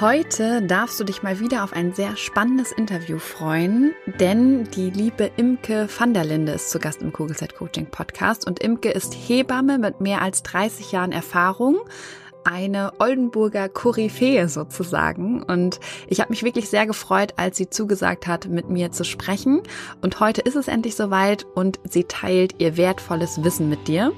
Heute darfst du dich mal wieder auf ein sehr spannendes Interview freuen, denn die liebe Imke van der Linde ist zu Gast im Kugelzeit Coaching Podcast und Imke ist Hebamme mit mehr als 30 Jahren Erfahrung eine Oldenburger Koryphäe sozusagen. Und ich habe mich wirklich sehr gefreut, als sie zugesagt hat, mit mir zu sprechen. Und heute ist es endlich soweit und sie teilt ihr wertvolles Wissen mit dir.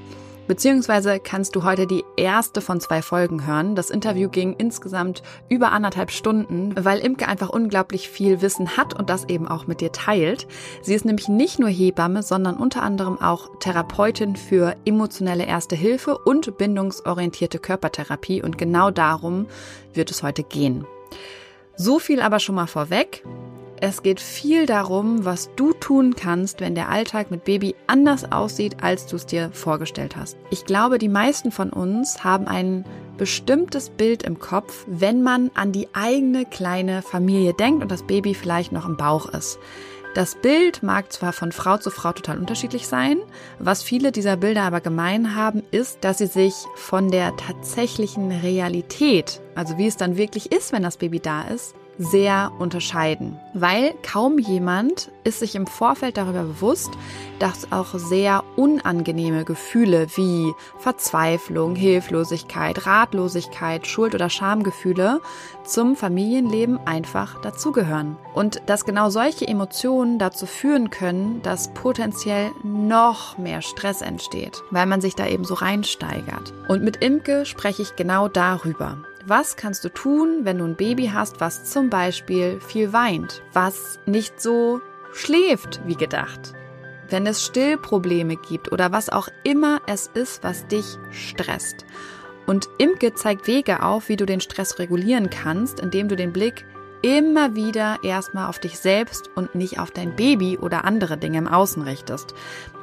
Beziehungsweise kannst du heute die erste von zwei Folgen hören. Das Interview ging insgesamt über anderthalb Stunden, weil Imke einfach unglaublich viel Wissen hat und das eben auch mit dir teilt. Sie ist nämlich nicht nur Hebamme, sondern unter anderem auch Therapeutin für emotionelle Erste Hilfe und bindungsorientierte Körpertherapie und genau darum wird es heute gehen. So viel aber schon mal vorweg. Es geht viel darum, was du tun kannst, wenn der Alltag mit Baby anders aussieht, als du es dir vorgestellt hast. Ich glaube, die meisten von uns haben ein bestimmtes Bild im Kopf, wenn man an die eigene kleine Familie denkt und das Baby vielleicht noch im Bauch ist. Das Bild mag zwar von Frau zu Frau total unterschiedlich sein, was viele dieser Bilder aber gemein haben, ist, dass sie sich von der tatsächlichen Realität, also wie es dann wirklich ist, wenn das Baby da ist, sehr unterscheiden, weil kaum jemand ist sich im Vorfeld darüber bewusst, dass auch sehr unangenehme Gefühle wie Verzweiflung, Hilflosigkeit, Ratlosigkeit, Schuld- oder Schamgefühle zum Familienleben einfach dazugehören. Und dass genau solche Emotionen dazu führen können, dass potenziell noch mehr Stress entsteht, weil man sich da eben so reinsteigert. Und mit Imke spreche ich genau darüber. Was kannst du tun, wenn du ein Baby hast, was zum Beispiel viel weint, was nicht so schläft wie gedacht? Wenn es Stillprobleme gibt oder was auch immer es ist, was dich stresst. Und Imke zeigt Wege auf, wie du den Stress regulieren kannst, indem du den Blick immer wieder erstmal auf dich selbst und nicht auf dein Baby oder andere Dinge im Außen richtest.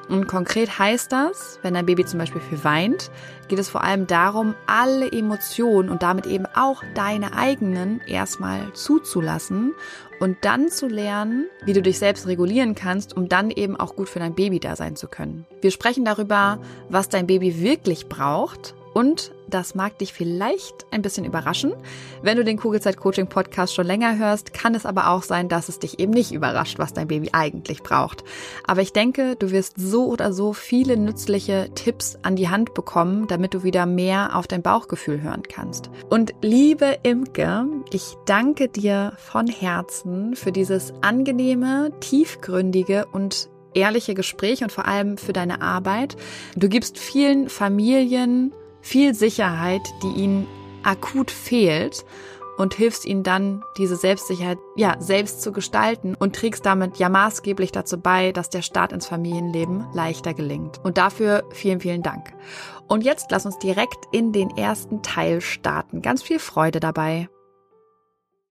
Und konkret heißt das, wenn dein Baby zum Beispiel viel weint, geht es vor allem darum, alle Emotionen und damit eben auch deine eigenen erstmal zuzulassen und dann zu lernen, wie du dich selbst regulieren kannst, um dann eben auch gut für dein Baby da sein zu können. Wir sprechen darüber, was dein Baby wirklich braucht und das mag dich vielleicht ein bisschen überraschen. Wenn du den Kugelzeit Coaching Podcast schon länger hörst, kann es aber auch sein, dass es dich eben nicht überrascht, was dein Baby eigentlich braucht. Aber ich denke, du wirst so oder so viele nützliche Tipps an die Hand bekommen, damit du wieder mehr auf dein Bauchgefühl hören kannst. Und liebe Imke, ich danke dir von Herzen für dieses angenehme, tiefgründige und ehrliche Gespräch und vor allem für deine Arbeit. Du gibst vielen Familien viel Sicherheit, die ihnen akut fehlt und hilfst ihnen dann, diese Selbstsicherheit ja selbst zu gestalten und trägst damit ja maßgeblich dazu bei, dass der Start ins Familienleben leichter gelingt. Und dafür vielen, vielen Dank. Und jetzt lass uns direkt in den ersten Teil starten. Ganz viel Freude dabei.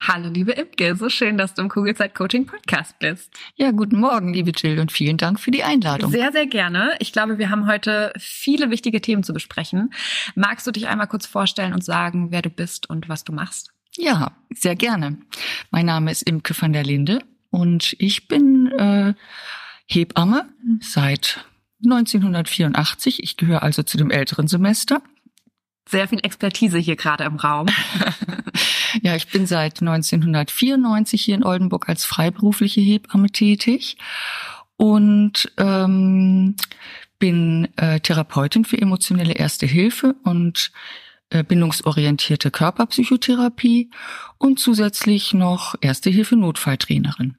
Hallo, liebe Imke, so schön, dass du im Kugelzeit Coaching Podcast bist. Ja, guten Morgen, liebe Jill, und vielen Dank für die Einladung. Sehr, sehr gerne. Ich glaube, wir haben heute viele wichtige Themen zu besprechen. Magst du dich einmal kurz vorstellen und sagen, wer du bist und was du machst? Ja, sehr gerne. Mein Name ist Imke van der Linde und ich bin äh, Hebamme seit 1984. Ich gehöre also zu dem älteren Semester. Sehr viel Expertise hier gerade im Raum. ja, ich bin seit 1994 hier in Oldenburg als freiberufliche Hebamme tätig und ähm, bin äh, Therapeutin für emotionelle Erste Hilfe und äh, bindungsorientierte Körperpsychotherapie und zusätzlich noch Erste Hilfe Notfalltrainerin.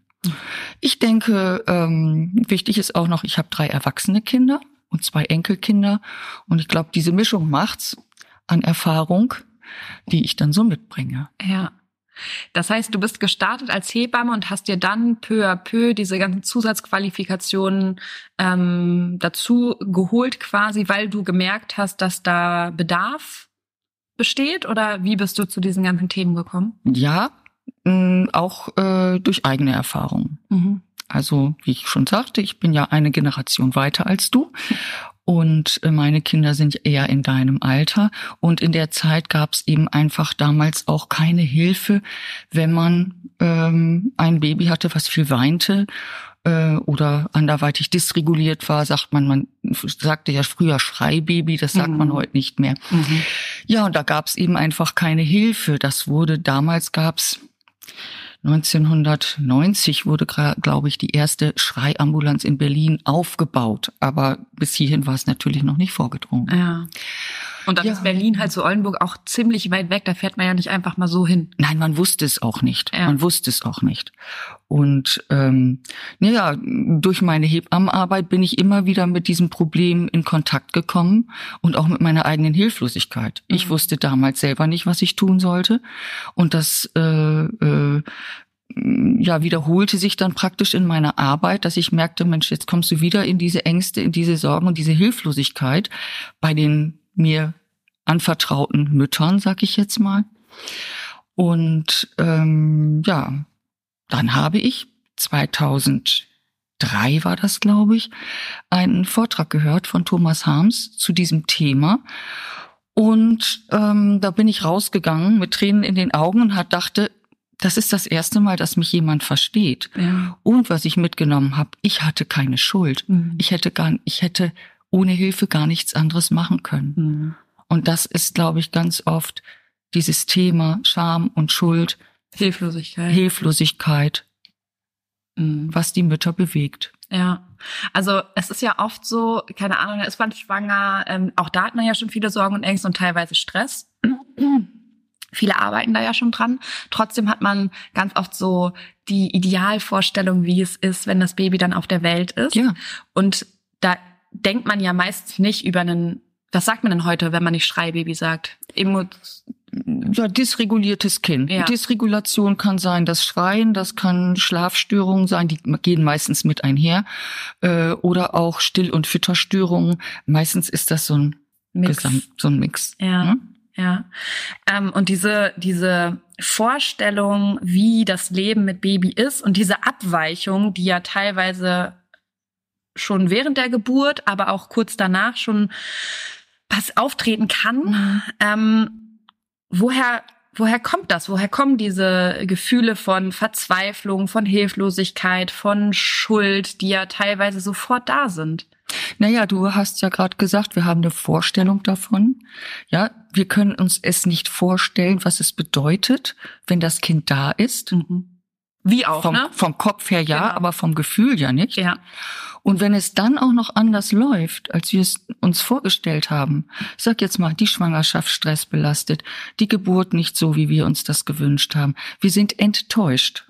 Ich denke, ähm, wichtig ist auch noch, ich habe drei erwachsene Kinder und zwei Enkelkinder und ich glaube, diese Mischung macht's an Erfahrung, die ich dann so mitbringe. Ja. Das heißt, du bist gestartet als Hebamme und hast dir dann peu à peu diese ganzen Zusatzqualifikationen ähm, dazu geholt, quasi, weil du gemerkt hast, dass da Bedarf besteht? Oder wie bist du zu diesen ganzen Themen gekommen? Ja, mh, auch äh, durch eigene Erfahrungen. Mhm. Also, wie ich schon sagte, ich bin ja eine Generation weiter als du und äh, meine Kinder sind eher in deinem Alter. Und in der Zeit gab es eben einfach damals auch keine Hilfe, wenn man ähm, ein Baby hatte, was viel weinte äh, oder anderweitig dysreguliert war, sagt man, man sagte ja früher Schreibaby, das sagt mhm. man heute nicht mehr. Mhm. Ja, und da gab es eben einfach keine Hilfe. Das wurde, damals gab's 1990 wurde, glaube ich, die erste Schreiambulanz in Berlin aufgebaut. Aber bis hierhin war es natürlich noch nicht vorgedrungen. Ja. Und dann ja. ist Berlin halt zu Oldenburg auch ziemlich weit weg. Da fährt man ja nicht einfach mal so hin. Nein, man wusste es auch nicht. Ja. Man wusste es auch nicht. Und ähm, naja, durch meine Hebammenarbeit bin ich immer wieder mit diesem Problem in Kontakt gekommen und auch mit meiner eigenen Hilflosigkeit. Mhm. Ich wusste damals selber nicht, was ich tun sollte. Und das äh, äh, ja, wiederholte sich dann praktisch in meiner Arbeit, dass ich merkte, Mensch, jetzt kommst du wieder in diese Ängste, in diese Sorgen und diese Hilflosigkeit bei den mir anvertrauten Müttern, sag ich jetzt mal. Und ähm, ja, dann habe ich 2003 war das, glaube ich, einen Vortrag gehört von Thomas Harms zu diesem Thema. Und ähm, da bin ich rausgegangen mit Tränen in den Augen und hat dachte, das ist das erste Mal, dass mich jemand versteht. Ja. Und was ich mitgenommen habe, ich hatte keine Schuld. Mhm. Ich hätte gar, ich hätte ohne Hilfe gar nichts anderes machen können. Mhm. Und das ist, glaube ich, ganz oft dieses Thema Scham und Schuld. Hilflosigkeit. Hilflosigkeit, mhm. was die Mütter bewegt. Ja, also es ist ja oft so, keine Ahnung, da ist man schwanger, ähm, auch da hat man ja schon viele Sorgen und Ängste und teilweise Stress. Viele arbeiten da ja schon dran. Trotzdem hat man ganz oft so die Idealvorstellung, wie es ist, wenn das Baby dann auf der Welt ist. Ja. Und da denkt man ja meist nicht über einen, was sagt man denn heute, wenn man nicht Schreibaby sagt? Emo ja, dysreguliertes Kind. Ja. Dysregulation kann sein das Schreien, das kann Schlafstörungen sein, die gehen meistens mit einher. Äh, oder auch Still- und Fütterstörungen. Meistens ist das so ein Mix. Gesamt, so ein Mix. Ja. Ne? Ja. Ähm, und diese, diese Vorstellung, wie das Leben mit Baby ist und diese Abweichung, die ja teilweise schon während der Geburt, aber auch kurz danach schon was auftreten kann. Mhm. Ähm, woher, woher kommt das? Woher kommen diese Gefühle von Verzweiflung, von Hilflosigkeit, von Schuld, die ja teilweise sofort da sind? Naja, du hast ja gerade gesagt, wir haben eine Vorstellung davon. Ja, wir können uns es nicht vorstellen, was es bedeutet, wenn das Kind da ist. Mhm. Wie auch, vom, ne? Vom Kopf her ja, genau. aber vom Gefühl ja nicht. Ja. Und wenn es dann auch noch anders läuft, als wir es uns vorgestellt haben, sag jetzt mal, die Schwangerschaft stressbelastet, die Geburt nicht so, wie wir uns das gewünscht haben. Wir sind enttäuscht.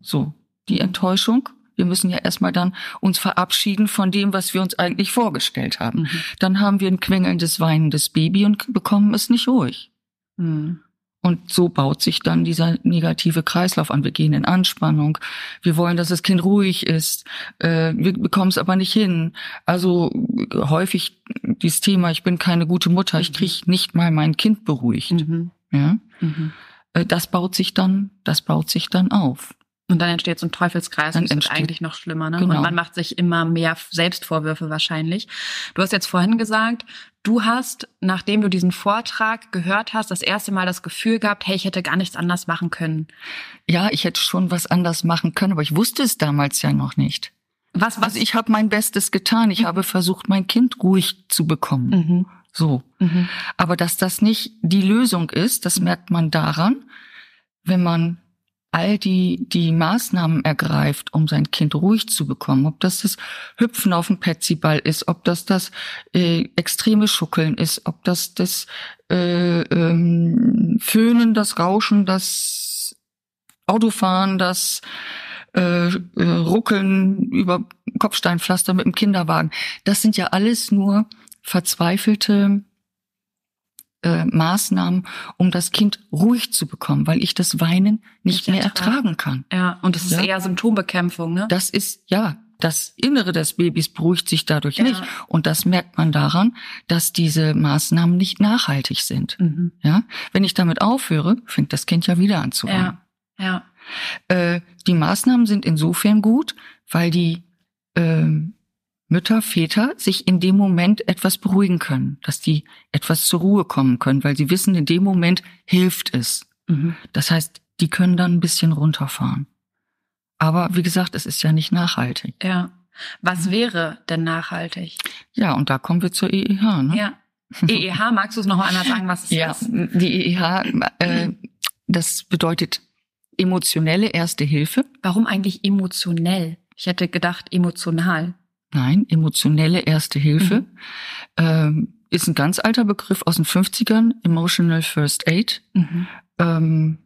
So, die Enttäuschung wir müssen ja erstmal dann uns verabschieden von dem, was wir uns eigentlich vorgestellt haben. Mhm. Dann haben wir ein quengelndes, weinendes Baby und bekommen es nicht ruhig. Mhm. Und so baut sich dann dieser negative Kreislauf an. Wir gehen in Anspannung. Wir wollen, dass das Kind ruhig ist. Äh, wir bekommen es aber nicht hin. Also häufig dieses Thema, ich bin keine gute Mutter, mhm. ich kriege nicht mal mein Kind beruhigt. Mhm. Ja? Mhm. Äh, das baut sich dann, das baut sich dann auf. Und dann entsteht so ein Teufelskreis dann und ist eigentlich noch schlimmer. Ne? Genau. Und man macht sich immer mehr Selbstvorwürfe wahrscheinlich. Du hast jetzt vorhin gesagt, du hast, nachdem du diesen Vortrag gehört hast, das erste Mal das Gefühl gehabt, hey, ich hätte gar nichts anders machen können. Ja, ich hätte schon was anders machen können, aber ich wusste es damals ja noch nicht. Was, was? Also ich habe mein Bestes getan. Ich mhm. habe versucht, mein Kind ruhig zu bekommen. Mhm. So. Mhm. Aber dass das nicht die Lösung ist, das merkt man daran, wenn man all die, die Maßnahmen ergreift, um sein Kind ruhig zu bekommen, ob das das Hüpfen auf dem Petsyball ist, ob das das äh, extreme Schuckeln ist, ob das das äh, ähm, Föhnen, das Rauschen, das Autofahren, das äh, äh, Ruckeln über Kopfsteinpflaster mit dem Kinderwagen. Das sind ja alles nur verzweifelte äh, Maßnahmen, um das Kind ruhig zu bekommen, weil ich das Weinen nicht, nicht mehr ertragen kann. Ja, und das ist ja? eher Symptombekämpfung, ne? Das ist, ja, das Innere des Babys beruhigt sich dadurch ja. nicht. Und das merkt man daran, dass diese Maßnahmen nicht nachhaltig sind. Mhm. Ja, wenn ich damit aufhöre, fängt das Kind ja wieder an zu weinen. Ja, ja. Äh, die Maßnahmen sind insofern gut, weil die äh, Mütter, Väter sich in dem Moment etwas beruhigen können, dass die etwas zur Ruhe kommen können, weil sie wissen, in dem Moment hilft es. Mhm. Das heißt, die können dann ein bisschen runterfahren. Aber wie gesagt, es ist ja nicht nachhaltig. Ja. Was wäre denn nachhaltig? Ja, und da kommen wir zur EEH. Ne? Ja. EEH, magst du es nochmal einmal sagen, was es ja, ist? Ja, die EEH, äh, das bedeutet emotionelle Erste Hilfe. Warum eigentlich emotionell? Ich hätte gedacht emotional. Nein, emotionelle Erste Hilfe. Mhm. Ähm, ist ein ganz alter Begriff aus den 50ern, Emotional First Aid, mhm. ähm,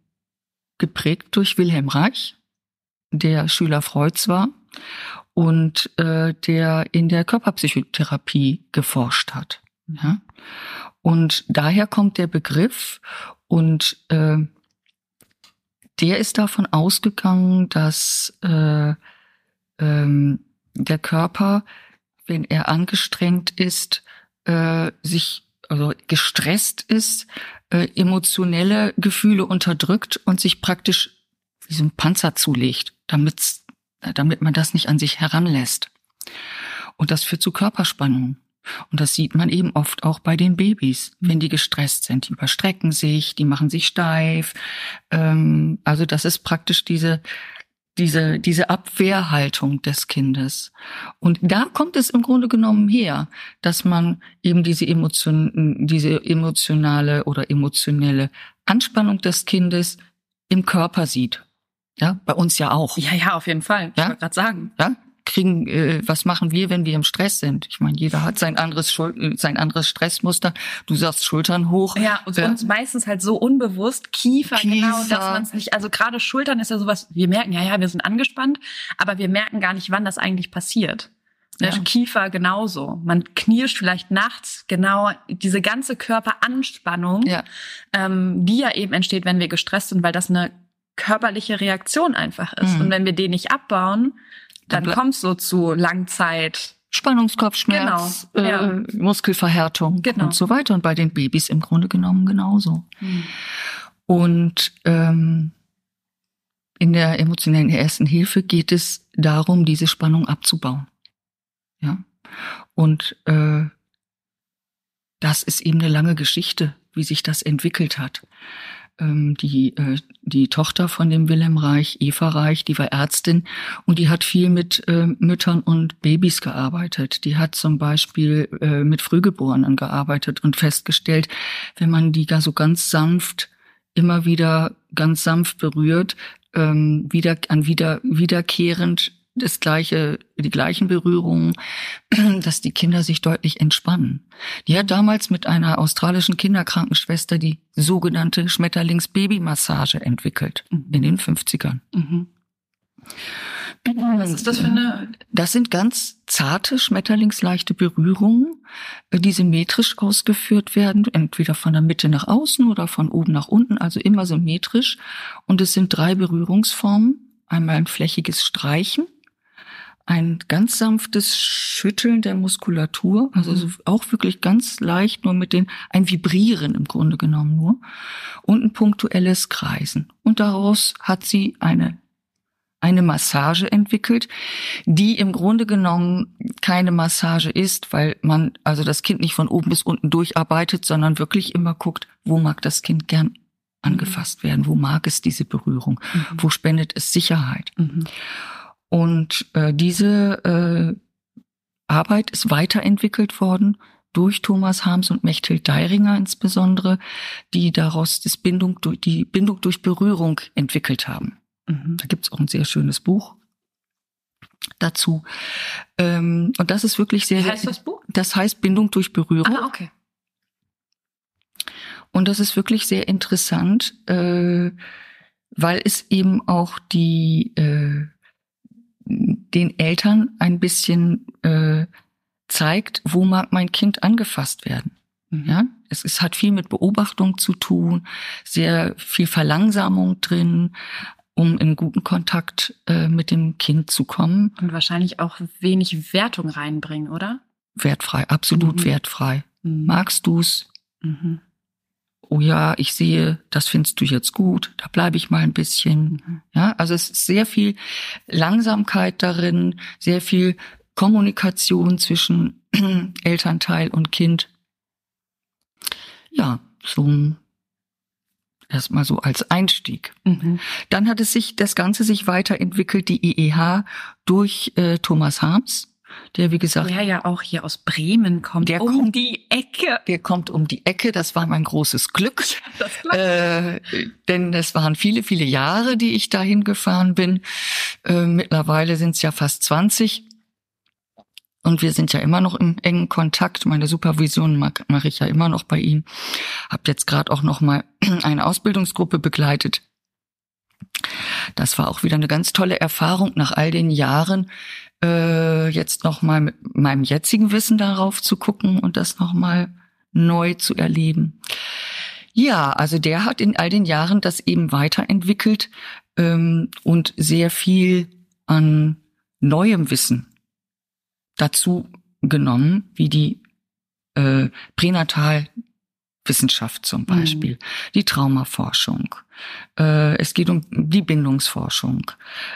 geprägt durch Wilhelm Reich, der Schüler Freuds war und äh, der in der Körperpsychotherapie geforscht hat. Mhm. Ja? Und daher kommt der Begriff und äh, der ist davon ausgegangen, dass äh, ähm, der Körper, wenn er angestrengt ist, äh, sich also gestresst ist, äh, emotionelle Gefühle unterdrückt und sich praktisch wie so ein Panzer zulegt, damit, damit man das nicht an sich heranlässt. Und das führt zu Körperspannung. Und das sieht man eben oft auch bei den Babys, wenn die gestresst sind. Die überstrecken sich, die machen sich steif. Ähm, also das ist praktisch diese diese, diese Abwehrhaltung des Kindes. Und da kommt es im Grunde genommen her, dass man eben diese Emotion, diese emotionale oder emotionelle Anspannung des Kindes im Körper sieht. Ja, bei uns ja auch. Ja, ja, auf jeden Fall. Ja? Ich wollte gerade sagen. Ja, kriegen, äh, was machen wir, wenn wir im Stress sind? Ich meine, jeder hat sein anderes Schul äh, sein anderes Stressmuster. Du sagst Schultern hoch. Ja, und äh, uns meistens halt so unbewusst Kiefer, Kiefer. genau, dass man es nicht. Also gerade Schultern ist ja sowas. Wir merken, ja, ja, wir sind angespannt, aber wir merken gar nicht, wann das eigentlich passiert. Ja. Kiefer genauso. Man knirscht vielleicht nachts, genau diese ganze Körperanspannung, ja. Ähm, die ja eben entsteht, wenn wir gestresst sind, weil das eine körperliche Reaktion einfach ist. Mhm. Und wenn wir den nicht abbauen, dann kommst du zu Langzeit Spannungskopfschmerz, Genau, ja. äh, Muskelverhärtung Genau. und so weiter. Und bei den Babys im Grunde genommen genauso. Mhm. Und ähm, in der emotionellen ersten Hilfe geht es darum, diese Spannung abzubauen. Ja. Und äh, das ist eben eine lange Geschichte, wie sich das entwickelt hat. Ähm, die, äh, die Tochter von dem Wilhelm Reich, Eva Reich, die war Ärztin und die hat viel mit äh, Müttern und Babys gearbeitet. Die hat zum Beispiel äh, mit Frühgeborenen gearbeitet und festgestellt, wenn man die gar so ganz sanft immer wieder ganz sanft berührt, ähm, wieder an wieder wiederkehrend das gleiche, die gleichen Berührungen, dass die Kinder sich deutlich entspannen. Die hat damals mit einer australischen Kinderkrankenschwester die sogenannte Schmetterlings-Baby-Massage entwickelt in den 50ern. Mhm. Was ist das für eine? Das sind ganz zarte, schmetterlingsleichte Berührungen, die symmetrisch ausgeführt werden, entweder von der Mitte nach außen oder von oben nach unten, also immer symmetrisch. Und es sind drei Berührungsformen. Einmal ein flächiges Streichen, ein ganz sanftes Schütteln der Muskulatur, also so auch wirklich ganz leicht, nur mit den, ein Vibrieren im Grunde genommen nur, und ein punktuelles Kreisen. Und daraus hat sie eine eine Massage entwickelt, die im Grunde genommen keine Massage ist, weil man also das Kind nicht von oben bis unten durcharbeitet, sondern wirklich immer guckt, wo mag das Kind gern angefasst werden, wo mag es diese Berührung, wo spendet es Sicherheit. Mhm. Und äh, diese äh, Arbeit ist weiterentwickelt worden durch Thomas Harms und Mechthild Deiringer insbesondere, die daraus das Bindung durch, die Bindung durch Berührung entwickelt haben. Mhm. Da gibt's auch ein sehr schönes Buch dazu. Ähm, und das ist wirklich sehr, Wie heißt das Buch? das heißt Bindung durch Berührung. Ah, okay. Und das ist wirklich sehr interessant, äh, weil es eben auch die äh, den Eltern ein bisschen äh, zeigt, wo mag mein Kind angefasst werden. Mhm. Ja, es, es hat viel mit Beobachtung zu tun, sehr viel Verlangsamung drin, um in guten Kontakt äh, mit dem Kind zu kommen. Und wahrscheinlich auch wenig Wertung reinbringen, oder? Wertfrei, absolut Mhm. wertfrei. Mhm. Magst du's? Mhm. Oh ja, ich sehe, das findest du jetzt gut, da bleibe ich mal ein bisschen. Mhm. Ja, also es ist sehr viel Langsamkeit darin, sehr viel Kommunikation zwischen Elternteil und Kind. Ja, so erstmal so als Einstieg. Mhm. Dann hat es sich das Ganze sich weiterentwickelt, die IEH durch äh, Thomas Harms, der wie gesagt Der ja auch hier aus Bremen kommt. Der um kommt- die Ecke. der kommt um die Ecke. Das war mein großes Glück. Äh, denn es waren viele, viele Jahre, die ich dahin gefahren bin. Äh, mittlerweile sind es ja fast 20. Und wir sind ja immer noch im engen Kontakt. Meine Supervision mache mach ich ja immer noch bei ihm. Hab jetzt gerade auch noch mal eine Ausbildungsgruppe begleitet. Das war auch wieder eine ganz tolle Erfahrung nach all den Jahren, äh, jetzt noch mal mit meinem jetzigen Wissen darauf zu gucken und das noch mal neu zu erleben. Ja, also der hat in all den Jahren das eben weiterentwickelt ähm, und sehr viel an neuem Wissen dazu genommen, wie die äh, Pränatalwissenschaft zum Beispiel, die Traumaforschung. Äh, es geht um die Bindungsforschung.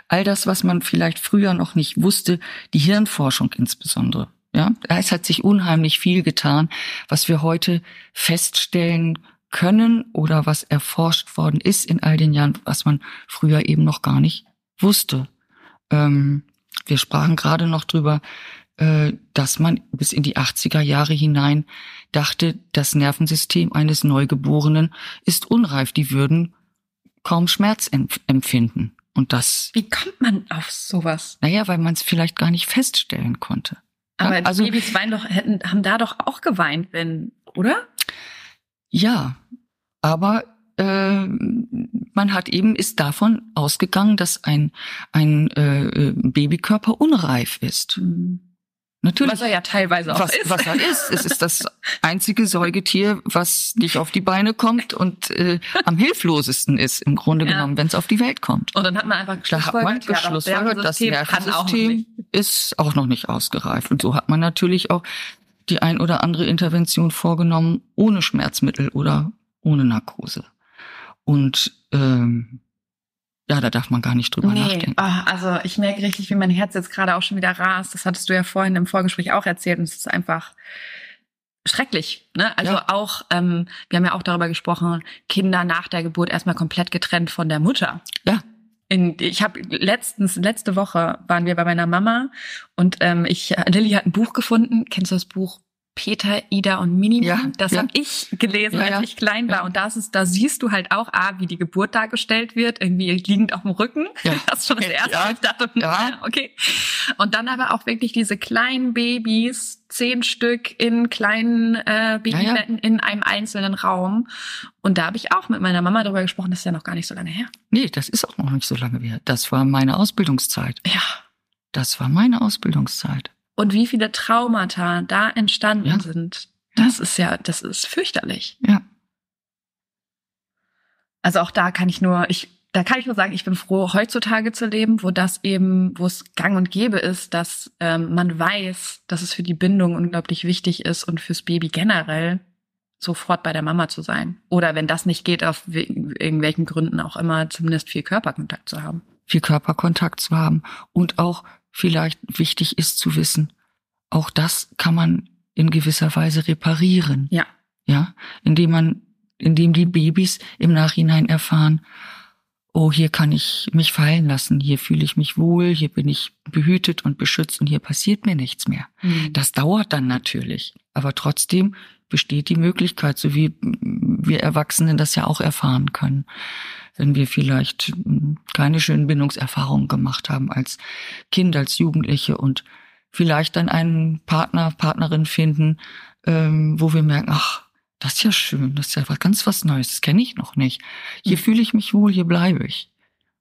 All das, was man vielleicht früher noch nicht wusste, die Hirnforschung insbesondere. Ja, es hat sich unheimlich viel getan, was wir heute feststellen können oder was erforscht worden ist in all den Jahren, was man früher eben noch gar nicht wusste. Ähm, wir sprachen gerade noch drüber, dass man bis in die 80er Jahre hinein dachte, das Nervensystem eines Neugeborenen ist unreif. Die würden kaum Schmerz empf- empfinden. Und das, Wie kommt man auf sowas? naja, weil man es vielleicht gar nicht feststellen konnte. Aber Ja, die also- Babys weinen doch, hätten, haben da doch auch geweint, wenn, oder? Ja, aber äh, man hat eben ist davon ausgegangen, dass ein ein äh, äh, Babykörper unreif ist. Natürlich. Was er ja teilweise auch was, ist. Was er ist. Es ist das einzige Säugetier, was nicht auf die Beine kommt und äh, am hilflosesten ist, im Grunde Ja. genommen, wenn es auf die Welt kommt. Und dann hat man einfach Da hat man geschlussfolgert, geschlussfolgert, das Nervensystem ist auch noch nicht ausgereift. Und so hat man natürlich auch die ein oder andere Intervention vorgenommen ohne Schmerzmittel oder ohne Narkose. Und ähm, ja, da darf man gar nicht drüber Nee, nachdenken. ah, also ich merke richtig, wie mein Herz jetzt gerade auch schon wieder rast. Das hattest du ja vorhin im Vorgespräch auch erzählt und es ist einfach schrecklich. Ne? Also Ja. auch, ähm, wir haben ja auch darüber gesprochen, Kinder nach der Geburt erstmal komplett getrennt von der Mutter. Ja. In, ich habe letztens, letzte Woche waren wir bei meiner Mama und ähm, ich, Lilly hat ein Buch gefunden. Kennst du das Buch Peter, Ida und Minima? Ja, das ja. habe ich gelesen, als ja. ich klein war. Und das ist, da siehst du halt auch, ah, wie die Geburt dargestellt wird, irgendwie liegend auf dem Rücken. Ja. Das ist schon das erste. Ja. Ich dachte, Ja. okay. Und dann aber auch wirklich diese kleinen Babys, zehn Stück in kleinen äh, Babybetten in einem einzelnen Raum. Und da habe ich auch mit meiner Mama darüber gesprochen, das ist ja noch gar nicht so lange her. Nee, das ist auch noch nicht so lange her. Das war meine Ausbildungszeit. Ja. Das war meine Ausbildungszeit. Und wie viele Traumata da entstanden Ja. sind, das ist ja, das ist fürchterlich. Ja. Also auch da kann ich nur, ich, da kann ich nur sagen, ich bin froh, heutzutage zu leben, wo das eben, wo es gang und gäbe ist, dass ähm, man weiß, dass es für die Bindung unglaublich wichtig ist und fürs Baby generell sofort bei der Mama zu sein. Oder wenn das nicht geht, auf we- irgendwelchen Gründen auch immer zumindest viel Körperkontakt zu haben. viel Körperkontakt zu haben und auch vielleicht wichtig ist zu wissen, auch das kann man in gewisser Weise reparieren. Ja. Ja, indem man, indem die Babys im Nachhinein erfahren, oh, hier kann ich mich fallen lassen, hier fühle ich mich wohl, hier bin ich behütet und beschützt und hier passiert mir nichts mehr. Das dauert dann natürlich, aber trotzdem besteht die Möglichkeit, so wie wir Erwachsenen das ja auch erfahren können, wenn wir vielleicht mm, keine schönen Bindungserfahrungen gemacht haben als Kind, als Jugendliche und vielleicht dann einen Partner, Partnerin finden, ähm, wo wir merken, ach, das ist ja schön, das ist ja ganz was Neues, das kenne ich noch nicht. Hier Mhm. fühle ich mich wohl, hier bleibe ich.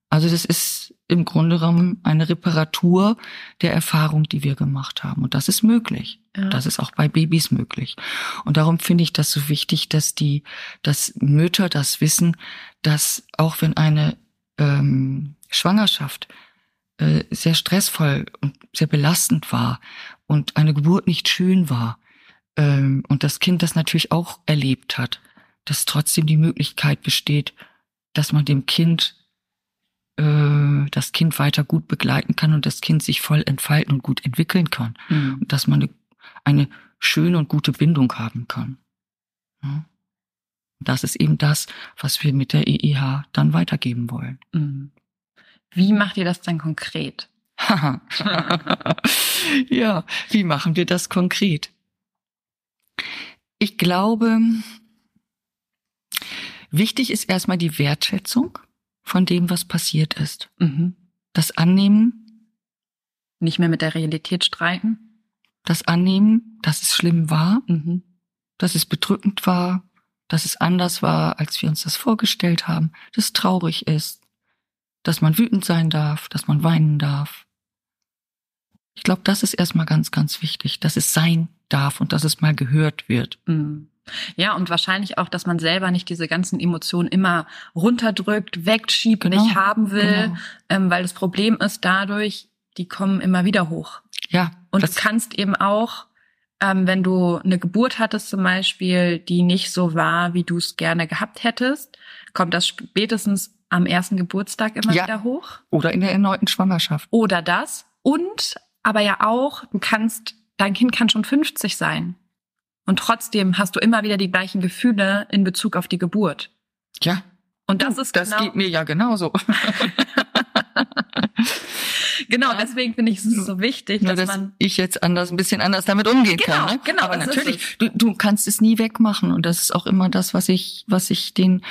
Also das ist im Grunde genommen eine Reparatur der Erfahrung, die wir gemacht haben. Und das ist möglich. Ja. Das ist auch bei Babys möglich. Und darum finde ich das so wichtig, dass die, dass Mütter das wissen, dass auch wenn eine ähm, Schwangerschaft äh, sehr stressvoll und sehr belastend war und eine Geburt nicht schön war ähm, und das Kind das natürlich auch erlebt hat, dass trotzdem die Möglichkeit besteht, dass man dem Kind äh, das Kind weiter gut begleiten kann und das Kind sich voll entfalten und gut entwickeln kann Mhm. und dass man eine, eine schöne und gute Bindung haben kann. Ja. Das ist eben das, was wir mit der EIH dann weitergeben wollen. Mhm. Wie macht ihr das dann konkret? ja, wie machen wir das konkret? Ich glaube, wichtig ist erstmal die Wertschätzung von dem, was passiert ist. Mhm. Das Annehmen, Nicht mehr mit der Realität streiten? das Annehmen, dass es schlimm war, Mhm. dass es bedrückend war, dass es anders war, als wir uns das vorgestellt haben, dass es traurig ist, dass man wütend sein darf, dass man weinen darf. Ich glaube, das ist erstmal ganz, ganz wichtig, dass es sein darf und dass es mal gehört wird. Mhm. Ja, und wahrscheinlich auch, dass man selber nicht diese ganzen Emotionen immer runterdrückt, wegschiebt, Genau, nicht haben will, genau. ähm, weil das Problem ist dadurch, die kommen immer wieder hoch. Ja, Und du kannst eben auch, ähm, wenn du eine Geburt hattest zum Beispiel, die nicht so war, wie du es gerne gehabt hättest, kommt das spätestens am ersten Geburtstag immer Ja. wieder hoch. oder in der erneuten Schwangerschaft. Oder das. Und aber ja auch, du kannst, dein Kind kann schon 50 sein. Und trotzdem hast du immer wieder die gleichen Gefühle in Bezug auf die Geburt. Ja, Und das ist das genau, geht mir ja genauso. genau, Ja. deswegen finde ich es so wichtig, Nur, dass dass man ich jetzt anders, ein bisschen anders damit umgehen Genau, kann. Ne? genau, Aber das natürlich, du, du kannst es nie wegmachen und das ist auch immer das, was ich, was ich den,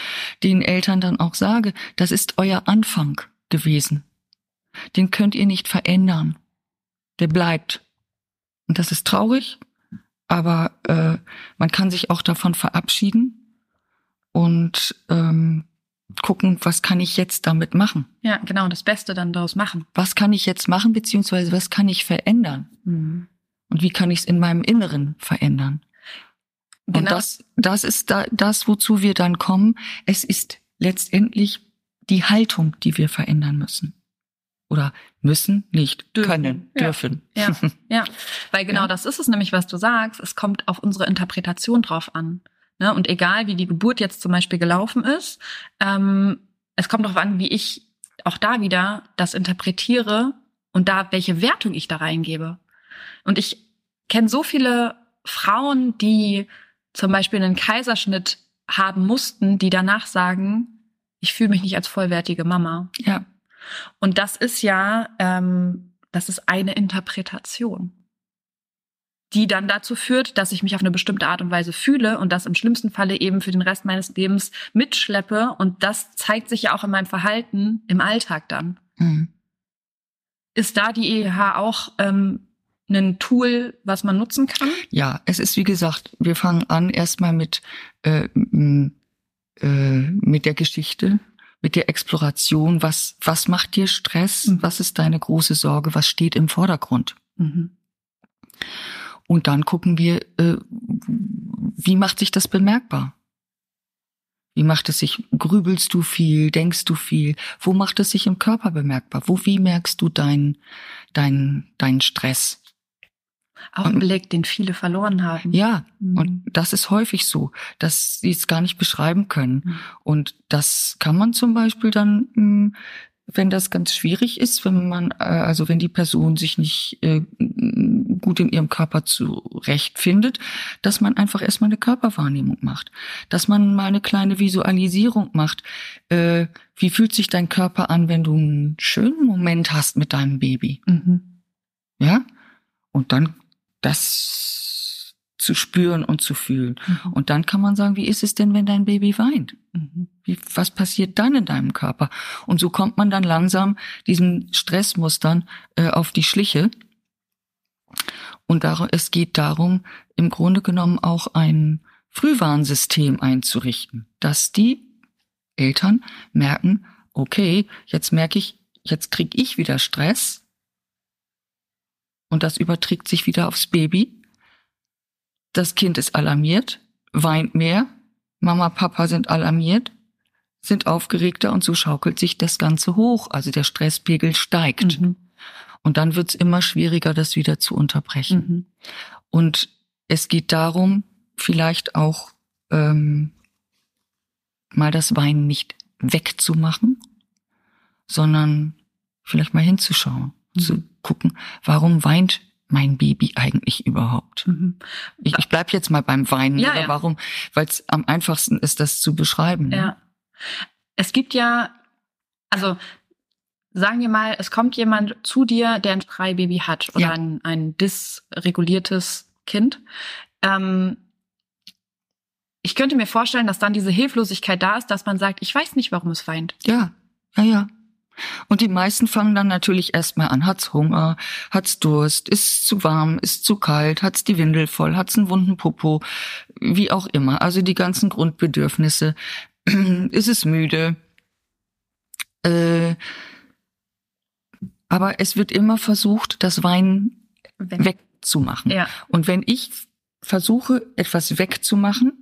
den Eltern dann auch sage. Das ist euer Anfang gewesen. Den könnt ihr nicht verändern. Der bleibt. Und das ist traurig, aber äh, man kann sich auch davon verabschieden und ähm, gucken, was kann ich jetzt damit machen? ja genau das Beste dann daraus machen. Was kann ich jetzt machen, beziehungsweise was kann ich verändern? Und wie kann ich es in meinem Inneren verändern? Genau. Und das, das ist da, das, wozu wir dann kommen. Es ist letztendlich die Haltung, die wir verändern müssen. Oder müssen, nicht dürfen. können, ja. dürfen. Ja, ja. Weil genau ja. das ist es nämlich, was du sagst. Es kommt auf unsere Interpretation drauf an. Ne? Und egal, wie die Geburt jetzt zum Beispiel gelaufen ist, ähm, es kommt darauf an, wie ich auch da wieder das interpretiere und da welche Wertung ich da reingebe. Und ich kenne so viele Frauen, die zum Beispiel einen Kaiserschnitt haben mussten, die danach sagen, ich fühle mich nicht als vollwertige Mama. Ja. Und das ist ja, ähm, das ist eine Interpretation, die dann dazu führt, dass ich mich auf eine bestimmte Art und Weise fühle und das im schlimmsten Falle eben für den Rest meines Lebens mitschleppe. Und das zeigt sich ja auch in meinem Verhalten im Alltag dann. Mhm. Ist da die EH auch ähm, ein Tool, was man nutzen kann? Ja, es ist wie gesagt, wir fangen an erstmal mit äh, äh, mit der Geschichte, mit der Exploration. Was was macht dir Stress? Mhm. Was ist deine große Sorge? Was steht im Vordergrund? Mhm. Und dann gucken wir, äh, wie macht sich das bemerkbar? Wie macht es sich, grübelst du viel, denkst du viel? Wo macht es sich im Körper bemerkbar? Wo, wie merkst du deinen, deinen, deinen Stress? Auch ein Beleg, den viele verloren haben. Ja, mhm. und das ist häufig so, dass sie es gar nicht beschreiben können. Mhm. Und das kann man zum Beispiel dann, hm, wenn das ganz schwierig ist, wenn man, äh, also wenn die Person sich nicht äh, gut in ihrem Körper zurechtfindet, dass man einfach erstmal eine Körperwahrnehmung macht, dass man mal eine kleine Visualisierung macht. Äh, wie fühlt sich dein Körper an, wenn du einen schönen Moment hast mit deinem Baby? Mhm. Ja, und dann das zu spüren und zu fühlen. Mhm. Und dann kann man sagen, wie ist es denn, wenn dein Baby weint? Mhm. Wie, was passiert dann in deinem Körper? Und so kommt man dann langsam diesen Stressmustern äh, auf die Schliche. Und darum, es geht darum, im Grunde genommen auch ein Frühwarnsystem einzurichten, dass die Eltern merken, okay, jetzt merke ich, jetzt kriege ich wieder Stress, und das überträgt sich wieder aufs Baby. Das Kind ist alarmiert, weint mehr, Mama, Papa sind alarmiert, sind aufgeregter und so schaukelt sich das Ganze hoch. Also der Stresspegel steigt. Mhm. Und dann wird's immer schwieriger, das wieder zu unterbrechen. Mhm. Und es geht darum, vielleicht auch ähm, mal das Weinen nicht wegzumachen, sondern vielleicht mal hinzuschauen zu mhm. Gucken, warum weint mein Baby eigentlich überhaupt? Mhm. Ich, ich bleib jetzt mal beim Weinen ja, oder ja. warum? Weil es am einfachsten ist, das zu beschreiben. Ne? Ja. Es gibt ja, also sagen wir mal, es kommt jemand zu dir, der ein Schreibaby hat oder ja. ein, ein dysreguliertes Kind. Ähm, ich könnte mir vorstellen, dass dann diese Hilflosigkeit da ist, dass man sagt, ich weiß nicht, warum es weint. Ja, ja, ja. Und die meisten fangen dann natürlich erstmal an, hat's Hunger, hat's Durst, ist zu warm, ist zu kalt, hat's die Windel voll, hat's einen wunden Popo, wie auch immer. Also die ganzen Grundbedürfnisse. ist es müde? Äh, aber es wird immer versucht, das Weinen Weg. wegzumachen. Ja. Und wenn ich versuche, etwas wegzumachen,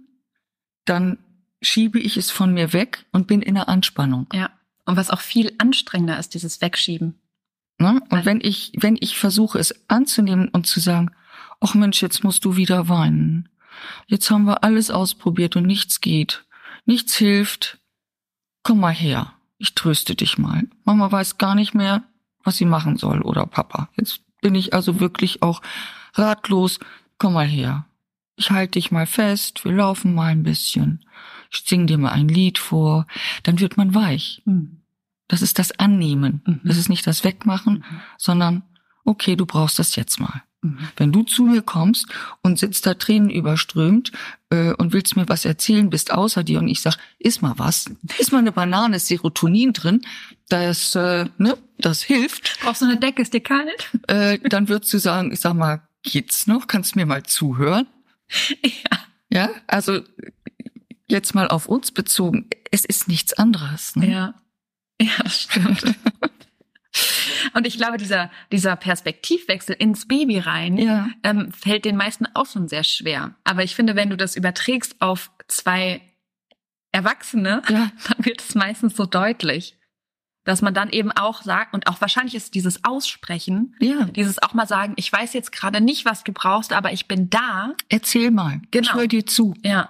dann schiebe ich es von mir weg und bin in der Anspannung. Ja. Und was auch viel anstrengender ist, dieses Wegschieben. Ne? Und wenn ich, wenn ich versuche, es anzunehmen und zu sagen, ach Mensch, jetzt musst du wieder weinen. Jetzt haben wir alles ausprobiert und nichts geht. Nichts hilft. Komm mal her. Ich tröste dich mal. Mama weiß gar nicht mehr, was sie machen soll oder Papa. Jetzt bin ich also wirklich auch ratlos. Komm mal her. Ich halte dich mal fest. Wir laufen mal ein bisschen ich sing dir mal ein Lied vor, dann wird man weich. Mhm. Das ist das Annehmen. Mhm. Das ist nicht das Wegmachen, mhm. sondern okay, du brauchst das jetzt mal. Mhm. Wenn du zu mir kommst und sitzt da Tränen überströmt äh, und willst mir was erzählen, bist außer dir und ich sag, iss mal was, iss mal eine Banane, ist Serotonin drin, das, äh, ne, das hilft. Brauchst du eine Decke, ist dir kalt? Äh, dann würdest du sagen, ich sag mal, geht's noch? Kannst du mir mal zuhören? Ja. Ja, also jetzt mal auf uns bezogen, es ist nichts anderes. Ne? Ja. Ja, das stimmt. Und ich glaube, dieser, dieser Perspektivwechsel ins Baby rein Ja. ähm, fällt den meisten auch schon sehr schwer. Aber ich finde, wenn du das überträgst auf zwei Erwachsene, Ja. dann wird es meistens so deutlich. Dass man dann eben auch sagt, und auch wahrscheinlich ist dieses Aussprechen, Ja. dieses auch mal sagen, ich weiß jetzt gerade nicht, was du brauchst, aber ich bin da. Erzähl mal. Genau. Ich höre dir zu. Ja.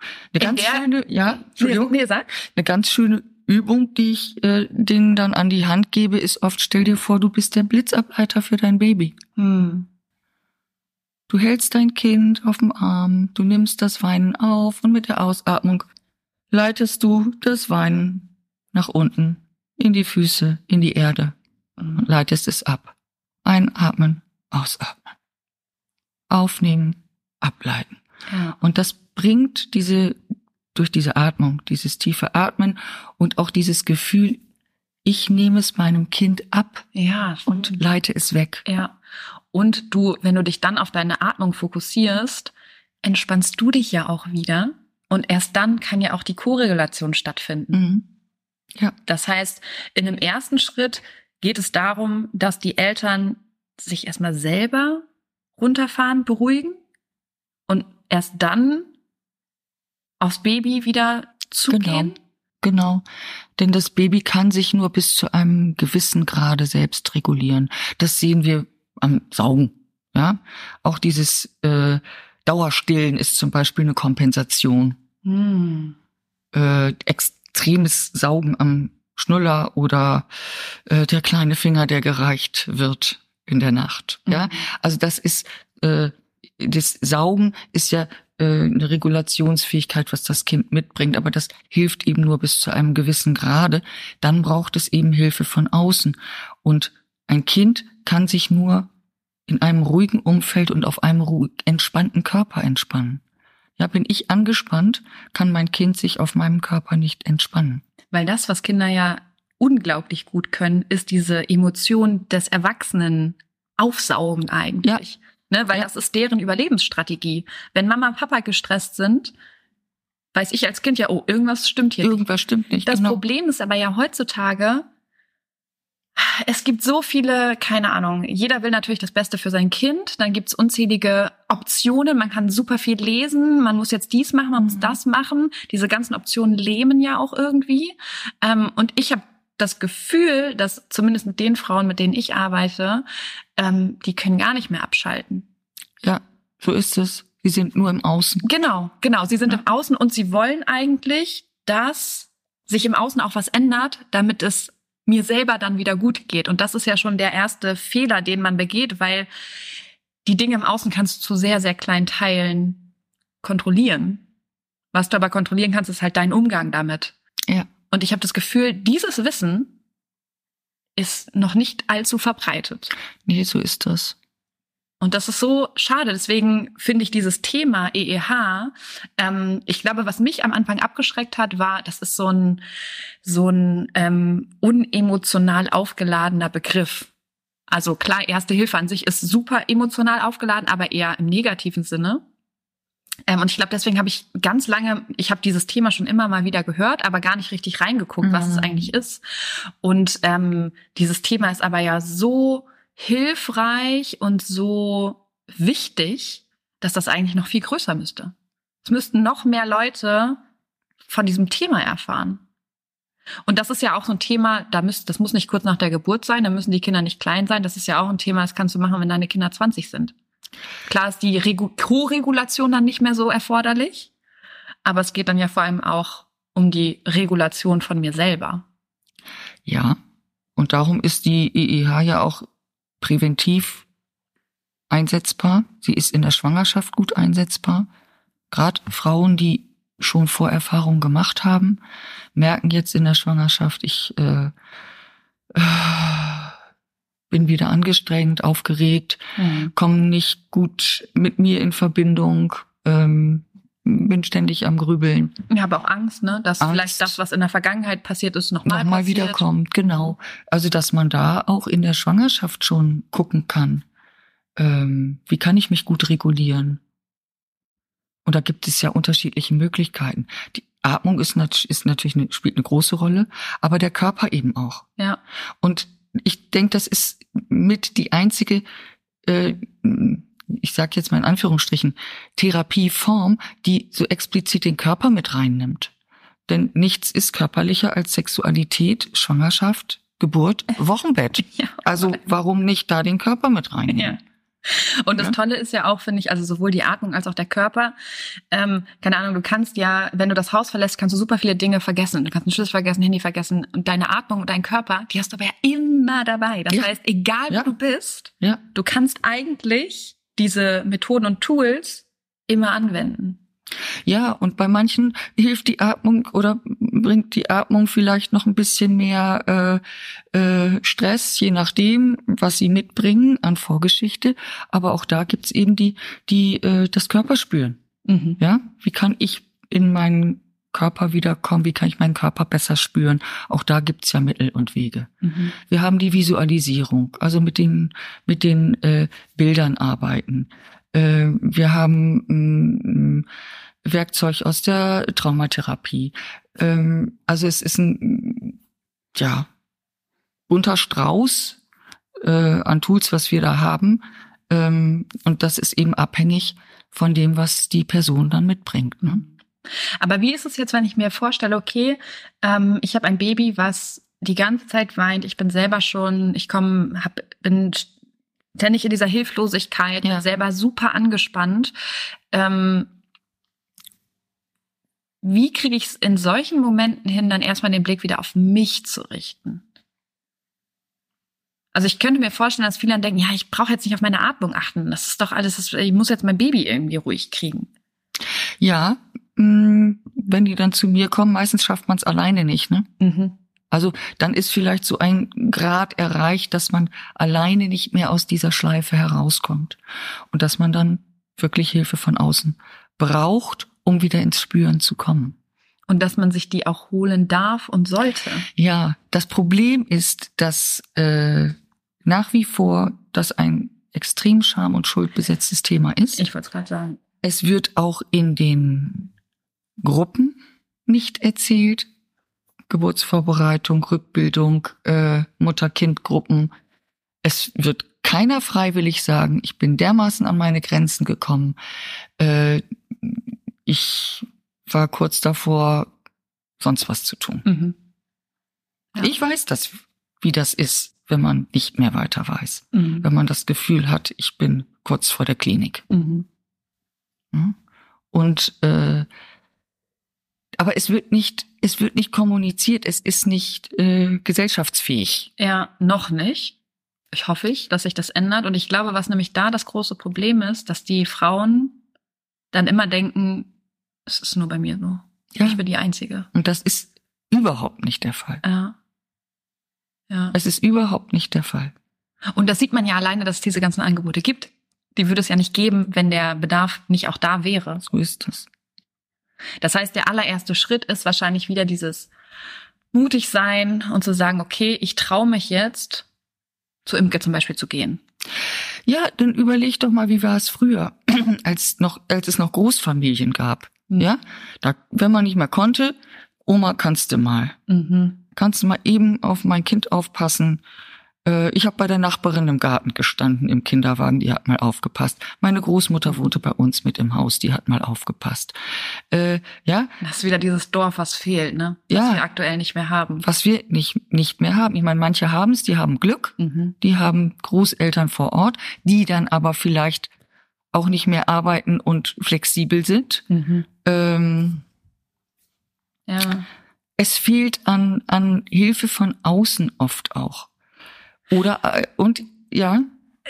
Eine In ganz der- schöne, ja, Entschuldigung. Nee, nee, sag. Eine ganz schöne Übung, die ich äh, denen dann an die Hand gebe, ist oft, stell dir vor, du bist der Blitzableiter für dein Baby. Hm. Du hältst dein Kind auf dem Arm, du nimmst das Weinen auf und mit der Ausatmung leitest du das Weinen nach unten, in die Füße, in die Erde und leitest es ab. Einatmen, ausatmen. Aufnehmen, ableiten. Ja. Und das bringt diese, durch diese Atmung, dieses tiefe Atmen und auch dieses Gefühl, ich nehme es meinem Kind ab Ja. und leite es weg. Ja. Und du, wenn du dich dann auf deine Atmung fokussierst, entspannst du dich ja auch wieder. Und erst dann kann ja auch die Korrelation stattfinden. Mhm. Ja, Das heißt, in dem ersten Schritt geht es darum, dass die Eltern sich erstmal selber runterfahren, beruhigen und erst dann aufs Baby wieder zugehen. Genau. Denn das Baby kann sich nur bis zu einem gewissen Grade selbst regulieren. Das sehen wir am Saugen. Ja, auch dieses äh, Dauerstillen ist zum Beispiel eine Kompensation. Hm. Äh, extremes Saugen am Schnuller oder äh, der kleine Finger, der gereicht wird in der Nacht. Ja, Mhm. also das ist äh, das Saugen ist ja äh, eine Regulationsfähigkeit, was das Kind mitbringt, aber das hilft eben nur bis zu einem gewissen Grade. Dann braucht es eben Hilfe von außen. Und ein Kind kann sich nur in einem ruhigen Umfeld und auf einem ruhig, entspannten Körper entspannen. Ja, bin ich angespannt, kann mein Kind sich auf meinem Körper nicht entspannen. Weil das, was Kinder ja unglaublich gut können, ist diese Emotion des Erwachsenen aufsaugen eigentlich. Ne, weil Ja. das ist deren Überlebensstrategie. Wenn Mama und Papa gestresst sind, weiß ich als Kind ja, oh, irgendwas stimmt hier. nicht. Irgendwas stimmt nicht. Das genau. Problem ist aber ja heutzutage, es gibt so viele, keine Ahnung, jeder will natürlich das Beste für sein Kind, dann gibt's unzählige Optionen, man kann super viel lesen, man muss jetzt dies machen, man muss Mhm. das machen. Diese ganzen Optionen lähmen ja auch irgendwie. Ähm, und ich habe das Gefühl, dass zumindest mit den Frauen, mit denen ich arbeite, ähm, die können gar nicht mehr abschalten. Ja, so ist es. Sie sind nur im Außen. Genau, genau. Sie sind Ja. im Außen und sie wollen eigentlich, dass sich im Außen auch was ändert, damit es mir selber dann wieder gut geht. Und das ist ja schon der erste Fehler, den man begeht, weil die Dinge im Außen kannst du zu sehr, sehr kleinen Teilen kontrollieren. Was du aber kontrollieren kannst, ist halt dein Umgang damit. Ja. Und ich habe das Gefühl, dieses Wissen ist noch nicht allzu verbreitet. Nee, so ist das. Und das ist so schade. Deswegen finde ich dieses Thema EEH, ähm, ich glaube, was mich am Anfang abgeschreckt hat, war, das ist so ein, so ein ähm, unemotional aufgeladener Begriff. Also klar, Erste Hilfe an sich ist super emotional aufgeladen, aber eher im negativen Sinne. Ähm, und ich glaube, deswegen habe ich ganz lange, ich habe dieses Thema schon immer mal wieder gehört, aber gar nicht richtig reingeguckt, was es Mhm. eigentlich ist. Und ähm, dieses Thema ist aber ja so hilfreich und so wichtig, dass das eigentlich noch viel größer müsste. Es müssten noch mehr Leute von diesem Thema erfahren. Und das ist ja auch so ein Thema, da müsst, das muss nicht kurz nach der Geburt sein, da müssen die Kinder nicht klein sein. Das ist ja auch ein Thema, das kannst du machen, wenn deine Kinder 20 sind. Klar ist die Regu Co-Regulation dann nicht mehr so erforderlich, aber es geht dann ja vor allem auch um die Regulation von mir selber. Ja. Und darum ist die EEH ja auch präventiv einsetzbar. Sie ist in der Schwangerschaft gut einsetzbar. Gerade Frauen, die schon Vorerfahrungen gemacht haben, merken jetzt in der Schwangerschaft, ich äh, äh, bin wieder angestrengt, aufgeregt, kommen nicht gut mit mir in Verbindung, ähm, bin ständig am Grübeln. Ich habe auch Angst, ne, dass Angst. vielleicht das, was in der Vergangenheit passiert ist, nochmal nochmal passiert. wiederkommt, genau. Also dass man da auch in der Schwangerschaft schon gucken kann, ähm, wie kann ich mich gut regulieren. Und da gibt es ja unterschiedliche Möglichkeiten. Die Atmung ist, nat ist natürlich eine, spielt eine große Rolle, aber der Körper eben auch. Ja. Und ich denke, das ist mit die einzige, äh, ich sage jetzt mal in Anführungsstrichen, Therapieform, die so explizit den Körper mit reinnimmt. Denn nichts ist körperlicher als Sexualität, Schwangerschaft, Geburt, Wochenbett. Ja. Also warum nicht da den Körper mit reinnehmen? Ja. Und das Ja. Tolle ist ja auch, finde ich, also sowohl die Atmung als auch der Körper. Ähm, keine Ahnung, du kannst ja, wenn du das Haus verlässt, kannst du super viele Dinge vergessen. Du kannst einen Schlüssel vergessen, Handy vergessen. Und deine Atmung und dein Körper, die hast du aber ja immer dabei. Das Ja. heißt, egal Ja. wo du bist, Ja, du kannst eigentlich diese Methoden und Tools immer anwenden. Ja, und bei manchen hilft die Atmung oder bringt die Atmung vielleicht noch ein bisschen mehr äh, äh, Stress, je nachdem, was sie mitbringen an Vorgeschichte. Aber auch da gibt's eben die, die äh, das Körperspüren. Ja, wie kann ich in meinen Körper wiederkommen? Wie kann ich meinen Körper besser spüren? Auch da gibt's ja Mittel und Wege. Mhm. Wir haben die Visualisierung, also mit den mit den äh, Bildern arbeiten. Äh, wir haben mm, Werkzeug aus der Traumatherapie. Ähm, also es ist ein ja bunter Strauß äh, an Tools, was wir da haben. Ähm, und das ist eben abhängig von dem, was die Person dann mitbringt. Ne? Aber wie ist es jetzt, wenn ich mir vorstelle, okay, ähm, ich habe ein Baby, was die ganze Zeit weint, ich bin selber schon, ich komme, bin ständig in dieser Hilflosigkeit, Ja. selber super angespannt. Ähm, wie kriege ich es in solchen Momenten hin, dann erstmal den Blick wieder auf mich zu richten? Also ich könnte mir vorstellen, dass viele dann denken, ja, ich brauche jetzt nicht auf meine Atmung achten. Das ist doch alles, das, ich muss jetzt mein Baby irgendwie ruhig kriegen. Ja, mh, wenn die dann zu mir kommen, meistens schafft man es alleine nicht. Ne? Mhm. Also dann ist vielleicht so ein Grad erreicht, dass man alleine nicht mehr aus dieser Schleife herauskommt und dass man dann wirklich Hilfe von außen braucht, um wieder ins Spüren zu kommen. Und dass man sich die auch holen darf und sollte. Ja, das Problem ist, dass äh, nach wie vor das ein extrem scham- und schuldbesetztes Thema ist. Ich wollte es gerade sagen. Es wird auch in den Gruppen nicht erzählt. Geburtsvorbereitung, Rückbildung, äh, Mutter-Kind-Gruppen. Es wird keiner freiwillig sagen, ich bin dermaßen an meine Grenzen gekommen. Äh, ich war kurz davor, sonst was zu tun. Mhm. Ja. Ich weiß das, wie das ist, wenn man nicht mehr weiter weiß. Mhm. Wenn man das Gefühl hat, ich bin kurz vor der Klinik. Mhm. Und äh, aber es wird nicht, es wird nicht kommuniziert, es ist nicht äh, gesellschaftsfähig. Ja, noch nicht. Ich hoffe ich, dass sich das ändert. Und ich glaube, was nämlich da das große Problem ist, dass die Frauen dann immer denken, es ist nur bei mir so. Ja. Ich bin die Einzige. Und das ist überhaupt nicht der Fall. Ja. Ja. Es ist überhaupt nicht der Fall. Und das sieht man ja alleine, dass es diese ganzen Angebote gibt. Die würde es ja nicht geben, wenn der Bedarf nicht auch da wäre. So ist das. Das heißt, der allererste Schritt ist wahrscheinlich wieder dieses mutig sein und zu sagen, okay, ich traue mich jetzt, zu Imke zum Beispiel zu gehen. Ja, dann überleg doch mal, wie war es früher, als noch, als es noch Großfamilien gab. Mhm. Ja, da, wenn man nicht mehr konnte, Oma kannst du mal. Mhm. kannst du mal eben auf mein Kind aufpassen? Äh, ich habe bei der Nachbarin im Garten gestanden, im Kinderwagen, die hat mal aufgepasst. Meine Großmutter wohnte bei uns mit im Haus, die hat mal aufgepasst. Äh, ja, Das ist wieder dieses Dorf, was fehlt, ne? Ja. Was wir aktuell nicht mehr haben. was wir nicht, nicht mehr haben. Ich meine, manche haben es, die haben Glück, Mhm. die haben Großeltern vor Ort, die dann aber vielleicht auch nicht mehr arbeiten und flexibel sind. Mhm. Ähm, Ja. es fehlt an, an Hilfe von außen oft auch. Oder, äh, und, ja,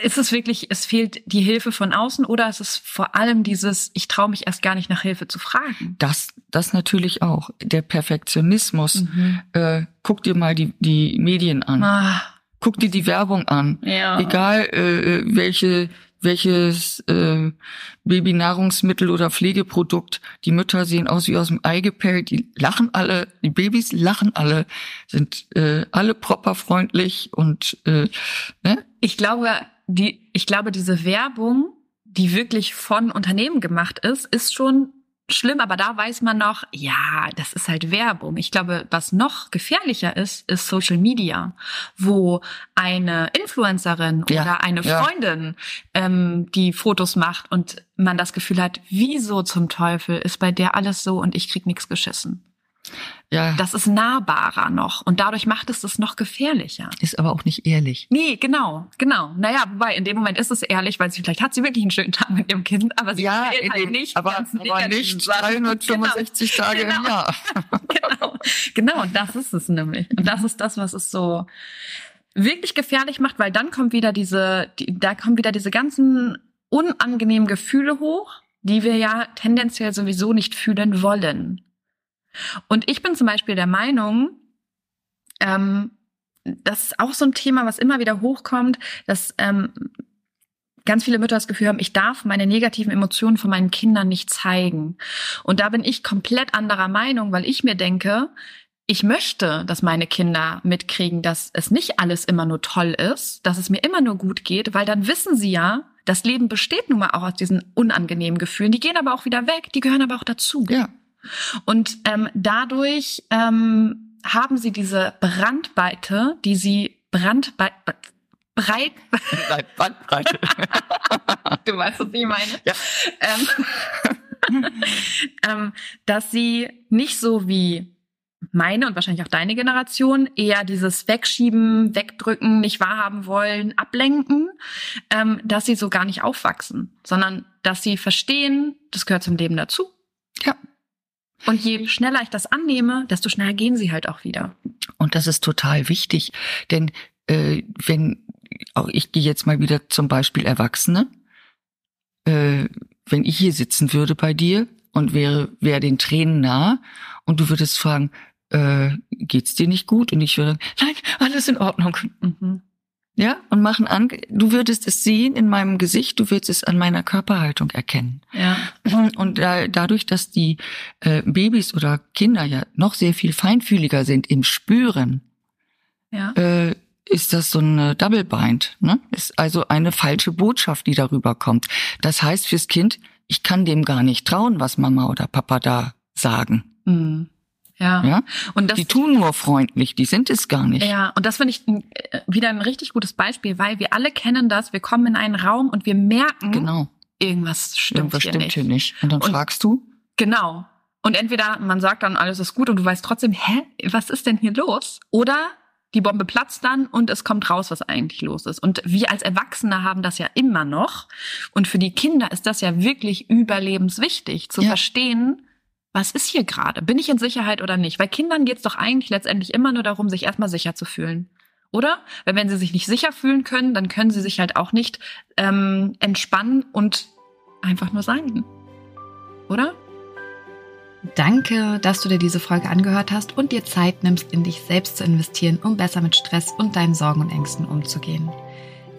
Ist es wirklich, es fehlt die Hilfe von außen oder ist es vor allem dieses, ich traue mich erst gar nicht nach Hilfe zu fragen? das, das natürlich auch. Der Perfektionismus. Mhm. Äh, guck dir mal die, die Medien an. Ah, Guck dir die Werbung an. ja. Egal, äh, welche, welches äh, Babynahrungsmittel oder Pflegeprodukt. Die Mütter sehen aus wie aus dem Ei gepellt. Die lachen alle, die Babys lachen alle, sind äh, alle propperfreundlich und äh, ne? Ich glaube, die, ich glaube, diese Werbung, die wirklich von Unternehmen gemacht ist, ist schon schlimm, aber da weiß man noch, ja, das ist halt Werbung. Ich glaube, was noch gefährlicher ist, ist Social Media, wo eine Influencerin Ja, oder eine ja. Freundin ähm, die Fotos macht und man das Gefühl hat, wieso zum Teufel ist bei der alles so und ich krieg nichts geschissen. Ja, Das ist nahbarer noch und dadurch macht es das noch gefährlicher. ist aber auch nicht ehrlich. Nee, genau, genau. Naja, wobei in dem Moment ist es ehrlich, weil sie vielleicht hat sie wirklich einen schönen Tag mit ihrem Kind, aber sie Ja, in halt dem- nicht, aber, aber nicht Sachen. 365 Genau. Tage im Genau. Jahr. genau, genau, und das ist es nämlich. Und das ist das, was es so wirklich gefährlich macht, weil dann kommt wieder diese, die, da kommen wieder diese ganzen unangenehmen Gefühle hoch, die wir ja tendenziell sowieso nicht fühlen wollen. Und ich bin zum Beispiel der Meinung, ähm, das ist auch so ein Thema, was immer wieder hochkommt, dass ähm, ganz viele Mütter das Gefühl haben, ich darf meine negativen Emotionen von meinen Kindern nicht zeigen. Und da bin ich komplett anderer Meinung, weil ich mir denke, ich möchte, dass meine Kinder mitkriegen, dass es nicht alles immer nur toll ist, dass es mir immer nur gut geht, weil dann wissen sie ja, das Leben besteht nun mal auch aus diesen unangenehmen Gefühlen. Die gehen aber auch wieder weg, die gehören aber auch dazu. Ja, Und ähm, dadurch ähm, haben sie diese Brandweite, die sie Brandbei breit, Bandbreite. du weißt, was ich meine, Ja. ähm, ähm, dass sie nicht so wie meine und wahrscheinlich auch deine Generation eher dieses Wegschieben, Wegdrücken, nicht wahrhaben wollen, ablenken, ähm, dass sie so gar nicht aufwachsen, sondern dass sie verstehen, das gehört zum Leben dazu. Ja. Und je schneller ich das annehme, desto schneller gehen sie halt auch wieder. Und das ist total wichtig, denn äh, wenn auch ich gehe jetzt mal wieder zum Beispiel Erwachsene, äh, wenn ich hier sitzen würde bei dir und wäre wäre den Tränen nah und du würdest fragen, äh, geht's dir nicht gut? Und ich würde, nein, alles in Ordnung. Mhm. Ja, und machen an, du würdest es sehen in meinem Gesicht, du würdest es an meiner Körperhaltung erkennen. Ja. Und da, dadurch, dass die äh, Babys oder Kinder ja noch sehr viel feinfühliger sind im Spüren, Ja. äh, ist das so ein Double Bind. Ne? Ist also eine falsche Botschaft, die darüber kommt. Das heißt fürs Kind, ich kann dem gar nicht trauen, was Mama oder Papa da sagen. Mhm. Ja. Ja? Und das, Die tun nur freundlich, die sind es gar nicht. ja, und das finde ich äh, wieder ein richtig gutes Beispiel, weil wir alle kennen das. Wir kommen in einen Raum und wir merken, Genau. irgendwas stimmt, Irgendwas hier, stimmt nicht. hier nicht. Und dann Und- fragst du, Genau. Und entweder man sagt dann, alles ist gut und du weißt trotzdem, hä, was ist denn hier los? Oder die Bombe platzt dann und es kommt raus, was eigentlich los ist. Und wir als Erwachsene haben das ja immer noch. Und für die Kinder ist das ja wirklich überlebenswichtig, zu Ja. verstehen, was ist hier gerade? Bin ich in Sicherheit oder nicht? Weil Kindern geht's doch eigentlich letztendlich immer nur darum, sich erstmal sicher zu fühlen. Oder? Weil wenn sie sich nicht sicher fühlen können, dann können sie sich halt auch nicht ähm, entspannen und einfach nur sein. Oder? Danke, dass du dir diese Folge angehört hast und dir Zeit nimmst, in dich selbst zu investieren, um besser mit Stress und deinen Sorgen und Ängsten umzugehen.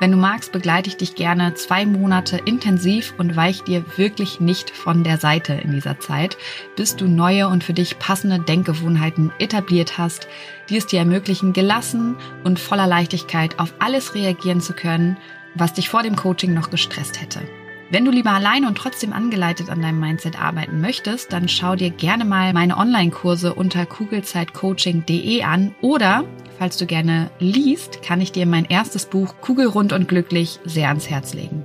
Wenn du magst, begleite ich dich gerne zwei Monate intensiv und weich dir wirklich nicht von der Seite in dieser Zeit, bis du neue und für dich passende Denkgewohnheiten etabliert hast, die es dir ermöglichen, gelassen und voller Leichtigkeit auf alles reagieren zu können, was dich vor dem Coaching noch gestresst hätte. Wenn du lieber alleine und trotzdem angeleitet an deinem Mindset arbeiten möchtest, dann schau dir gerne mal meine Online-Kurse unter kugelzeitcoaching.de an oder falls du gerne liest, kann ich dir mein erstes Buch Kugelrund und glücklich sehr ans Herz legen.